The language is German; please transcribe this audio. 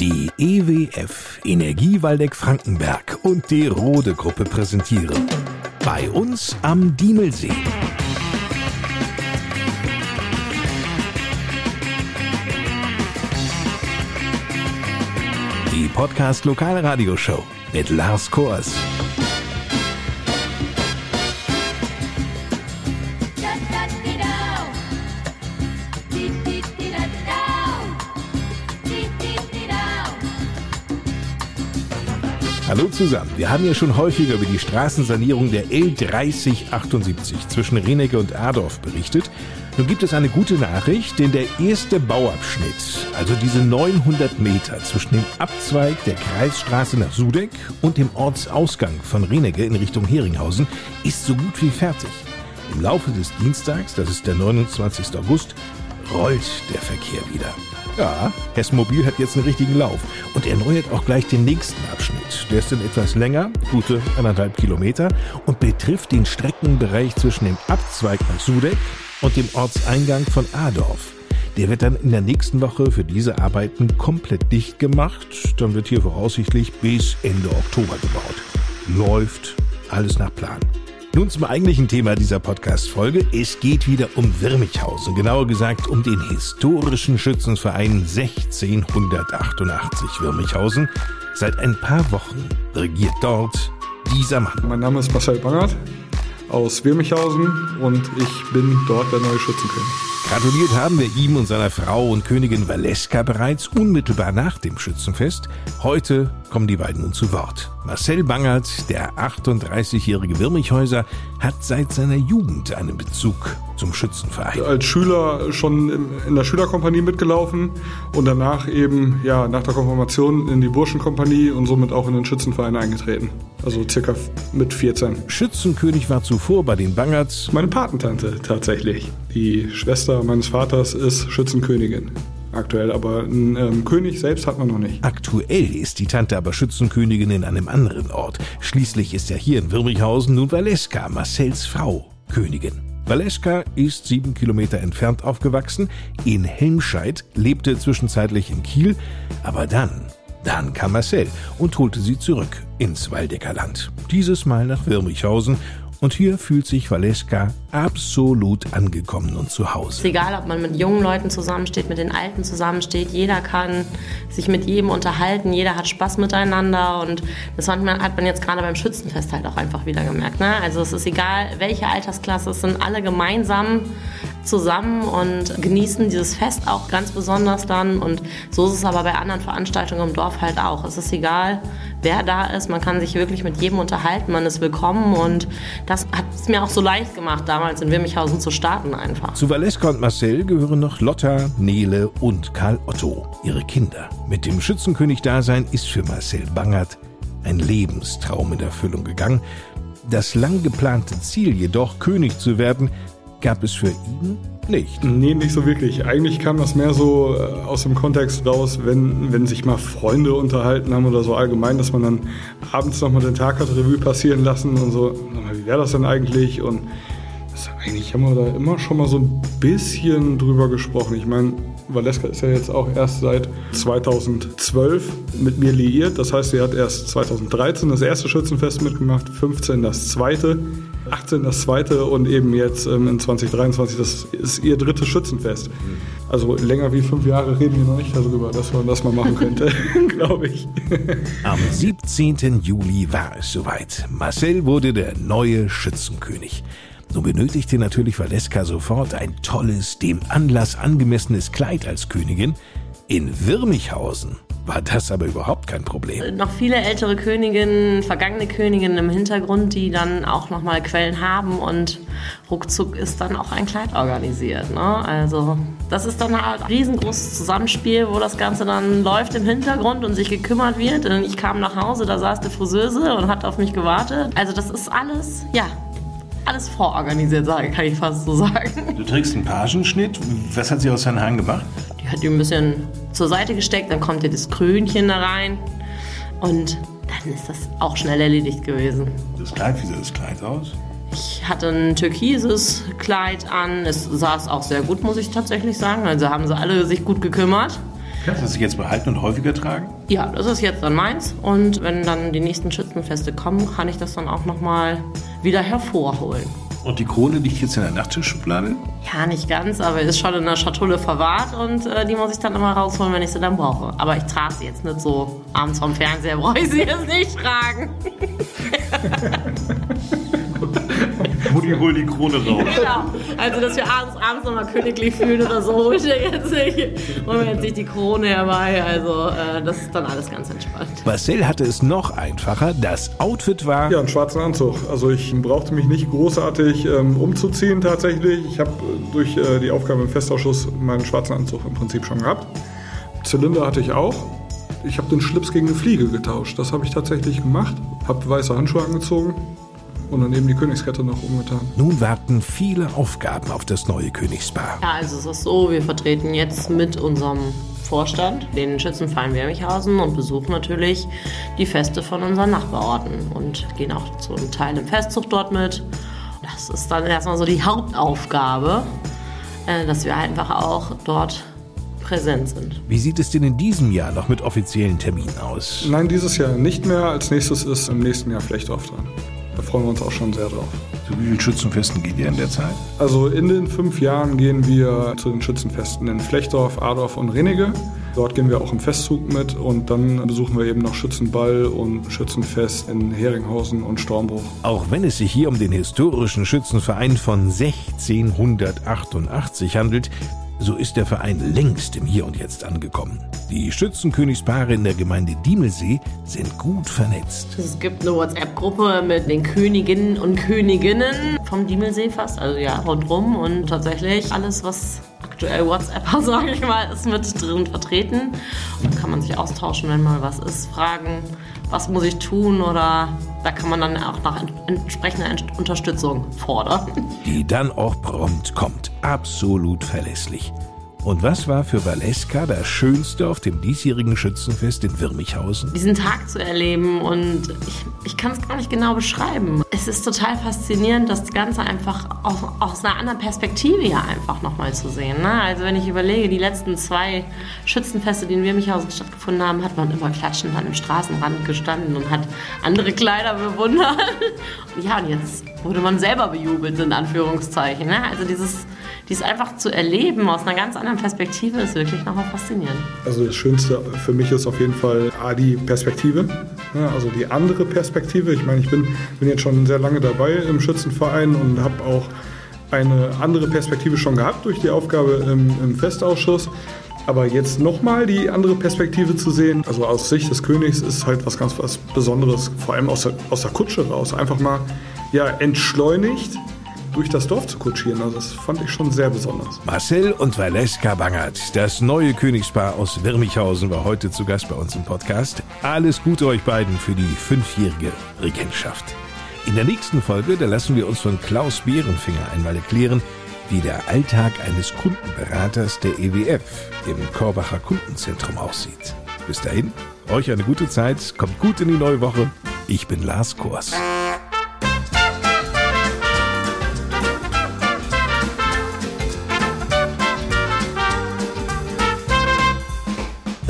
Die EWF Energiewaldeck Frankenberg und die Rode Gruppe präsentieren. Bei uns am Diemelsee. Die Podcast Lokalradioshow mit Lars Kors. Hallo zusammen. Wir haben ja schon häufiger über die Straßensanierung der L3078 zwischen Renecke und Adorf berichtet. Nun gibt es eine gute Nachricht, denn der erste Bauabschnitt, also diese 900 Meter zwischen dem Abzweig der Kreisstraße nach Sudeck und dem Ortsausgang von Renecke in Richtung Heringhausen, ist so gut wie fertig. Im Laufe des Dienstags, das ist der 29. August, rollt der Verkehr wieder. Ja, Hess Mobil hat jetzt einen richtigen Lauf und erneuert auch gleich den nächsten Abschnitt. Der ist dann etwas länger, gute anderthalb Kilometer und betrifft den Streckenbereich zwischen dem Abzweig nach Sudeck und dem Ortseingang von Adorf. Der wird dann in der nächsten Woche für diese Arbeiten komplett dicht gemacht. Dann wird hier voraussichtlich bis Ende Oktober gebaut. Läuft alles nach Plan. Nun zum eigentlichen Thema dieser Podcast-Folge. Es geht wieder um Wirmichhausen, genauer gesagt um den historischen Schützenverein 1688 Wirmichhausen. Seit ein paar Wochen regiert dort dieser Mann. Mein Name ist Marcel Bangert aus Wirmichhausen und ich bin dort der neue Schützenkönig. Gratuliert haben wir ihm und seiner Frau und Königin Valeska bereits unmittelbar nach dem Schützenfest. Heute kommen die beiden nun zu Wort. Marcel Bangert, der 38-jährige Wirmichhäuser, hat seit seiner Jugend einen Bezug zum Schützenverein. Als Schüler schon in der Schülerkompanie mitgelaufen und danach eben ja nach der Konfirmation in die Burschenkompanie und somit auch in den Schützenverein eingetreten. Also circa mit 14. Schützenkönig war zuvor bei den Bangerts. Meine Patentante tatsächlich. Die Schwester meines Vaters ist Schützenkönigin aktuell, aber einen ähm, König selbst hat man noch nicht. Aktuell ist die Tante aber Schützenkönigin in einem anderen Ort. Schließlich ist ja hier in Wirmichhausen nun Valeska, Marcells Frau, Königin. Valeska ist sieben Kilometer entfernt aufgewachsen, in Helmscheid, lebte zwischenzeitlich in Kiel, aber dann, dann kam Marcel und holte sie zurück ins Waldeckerland. Dieses Mal nach Wirmichhausen und hier fühlt sich Valeska absolut angekommen und zu Hause. Es ist egal, ob man mit jungen Leuten zusammensteht, mit den Alten zusammensteht. Jeder kann sich mit jedem unterhalten. Jeder hat Spaß miteinander. Und das hat man jetzt gerade beim Schützenfest halt auch einfach wieder gemerkt. Ne? Also es ist egal, welche Altersklasse. Es sind alle gemeinsam zusammen und genießen dieses Fest auch ganz besonders dann. Und so ist es aber bei anderen Veranstaltungen im Dorf halt auch. Es ist egal, wer da ist. Man kann sich wirklich mit jedem unterhalten. Man ist willkommen. Und das hat es mir auch so leicht gemacht, damals in Wirmichhausen zu starten einfach. Zu Valeska und Marcel gehören noch Lotta, Nele und Karl Otto, ihre Kinder. Mit dem Schützenkönig-Dasein ist für Marcel Bangert ein Lebenstraum in Erfüllung gegangen. Das lang geplante Ziel jedoch, König zu werden, gab es für ihn nicht. Nee, nicht so wirklich. Eigentlich kam das mehr so äh, aus dem Kontext raus, wenn, wenn sich mal Freunde unterhalten haben oder so allgemein, dass man dann abends nochmal den Tag hat Revue passieren lassen und so, wie wäre das denn eigentlich? Und das, eigentlich haben wir da immer schon mal so ein bisschen drüber gesprochen. Ich meine, Valeska ist ja jetzt auch erst seit 2012 mit mir liiert. Das heißt, sie hat erst 2013 das erste Schützenfest mitgemacht, 15 das zweite. 18 das zweite und eben jetzt ähm, in 2023, das ist ihr drittes Schützenfest. Also länger wie fünf Jahre reden wir noch nicht darüber, dass man das mal machen könnte, glaube ich. Am 17. Juli war es soweit. Marcel wurde der neue Schützenkönig. So benötigte natürlich Valeska sofort ein tolles, dem Anlass angemessenes Kleid als Königin. In Wirmichhausen war das aber überhaupt kein Problem. Noch viele ältere Königinnen, vergangene Königinnen im Hintergrund, die dann auch nochmal Quellen haben und ruckzuck ist dann auch ein Kleid organisiert. Ne? Also das ist dann halt ein riesengroßes Zusammenspiel, wo das Ganze dann läuft im Hintergrund und sich gekümmert wird. Und ich kam nach Hause, da saß die Friseuse und hat auf mich gewartet. Also das ist alles, ja, alles vororganisiert, kann ich fast so sagen. Du trägst einen Pagenschnitt. Was hat sie aus seinen Haaren gemacht? Die hat die ein bisschen zur Seite gesteckt, dann kommt ja das Krönchen da rein und dann ist das auch schnell erledigt gewesen. Das Kleid, wie sah das Kleid aus? Ich hatte ein türkises Kleid an. Es saß auch sehr gut, muss ich tatsächlich sagen. Also haben sie alle sich gut gekümmert. Kannst du das jetzt behalten und häufiger tragen? Ja, das ist jetzt dann meins. Und wenn dann die nächsten Schützenfeste kommen, kann ich das dann auch nochmal wieder hervorholen. Und die Krone liegt jetzt in der Nachttischschublade? Ja, nicht ganz, aber ist schon in der Schatulle verwahrt und äh, die muss ich dann immer rausholen, wenn ich sie dann brauche. Aber ich trage sie jetzt nicht so abends vom Fernseher, brauche ich sie jetzt nicht tragen. Mutti, hol die Krone raus. Genau. Also, dass wir abends, abends nochmal königlich fühlen oder so, hol ich dir jetzt nicht. Holen wir jetzt nicht die Krone herbei. Also, äh, das ist dann alles ganz entspannt. Marcel hatte es noch einfacher. Das Outfit war. Ja, einen schwarzen Anzug. Also, ich brauchte mich nicht großartig ähm, umzuziehen tatsächlich. Ich habe durch äh, die Aufgabe im Festausschuss meinen schwarzen Anzug im Prinzip schon gehabt. Zylinder hatte ich auch. Ich habe den Schlips gegen eine Fliege getauscht. Das habe ich tatsächlich gemacht. Habe weiße Handschuhe angezogen und dann eben die Königskette noch umgetan. Nun warten viele Aufgaben auf das neue Königspaar. Ja, also es ist so, wir vertreten jetzt mit unserem Vorstand den Schützenverein Wermichhausen und besuchen natürlich die Feste von unseren Nachbarorten und gehen auch zu einem Teil im Festzug dort mit. Das ist dann erstmal so die Hauptaufgabe, äh, dass wir einfach auch dort präsent sind. Wie sieht es denn in diesem Jahr noch mit offiziellen Terminen aus? Nein, dieses Jahr nicht mehr. Als nächstes ist im nächsten Jahr Flechtdorf dran. Da freuen wir uns auch schon sehr drauf. Zu wie vielen Schützenfesten geht ihr in der Zeit? Also in den fünf Jahren gehen wir zu den Schützenfesten in Flechtdorf, Adorf und Renige. Dort gehen wir auch im Festzug mit und dann besuchen wir eben noch Schützenball und Schützenfest in Heringhausen und Stormbruch. Auch wenn es sich hier um den historischen Schützenverein von 1688 handelt, so ist der Verein längst im Hier und Jetzt angekommen. Die Schützenkönigspaare in der Gemeinde Diemelsee sind gut vernetzt. Es gibt eine WhatsApp-Gruppe mit den Königinnen und Königinnen vom Diemelsee fast, also ja, rundrum. Und tatsächlich alles, was aktuell WhatsApp, sage ich mal, ist mit drin vertreten. Da kann man sich austauschen, wenn mal was ist, fragen, was muss ich tun oder da kann man dann auch nach entsprechender Unterstützung fordern. Die dann auch prompt kommt. Absolut verlässlich. Und was war für Valeska das Schönste auf dem diesjährigen Schützenfest in Wirmichhausen? Diesen Tag zu erleben und ich, ich kann es gar nicht genau beschreiben. Es ist total faszinierend, das Ganze einfach aus, aus einer anderen Perspektive ja einfach nochmal zu sehen. Ne? Also wenn ich überlege, die letzten zwei Schützenfeste, die in Wirmichhausen stattgefunden haben, hat man immer klatschend an dem Straßenrand gestanden und hat andere Kleider bewundert. ja, und jetzt wurde man selber bejubelt, in Anführungszeichen. Ne? Also dieses dies einfach zu erleben aus einer ganz anderen Perspektive ist wirklich nochmal faszinierend. Also das Schönste für mich ist auf jeden Fall A, die Perspektive, also die andere Perspektive. Ich meine, ich bin, bin jetzt schon sehr lange dabei im Schützenverein und habe auch eine andere Perspektive schon gehabt durch die Aufgabe im, im Festausschuss. Aber jetzt nochmal die andere Perspektive zu sehen, also aus Sicht des Königs, ist halt was ganz was Besonderes, vor allem aus der, aus der Kutsche raus. Einfach mal ja, entschleunigt durch das Dorf zu kutschieren. Also das fand ich schon sehr besonders. Marcel und Valeska Bangert, das neue Königspaar aus Wirmichhausen, war heute zu Gast bei uns im Podcast. Alles Gute euch beiden für die fünfjährige Regentschaft. In der nächsten Folge, da lassen wir uns von Klaus Bärenfinger einmal erklären, wie der Alltag eines Kundenberaters der EWF im Korbacher Kundenzentrum aussieht. Bis dahin, euch eine gute Zeit, kommt gut in die neue Woche. Ich bin Lars Kors.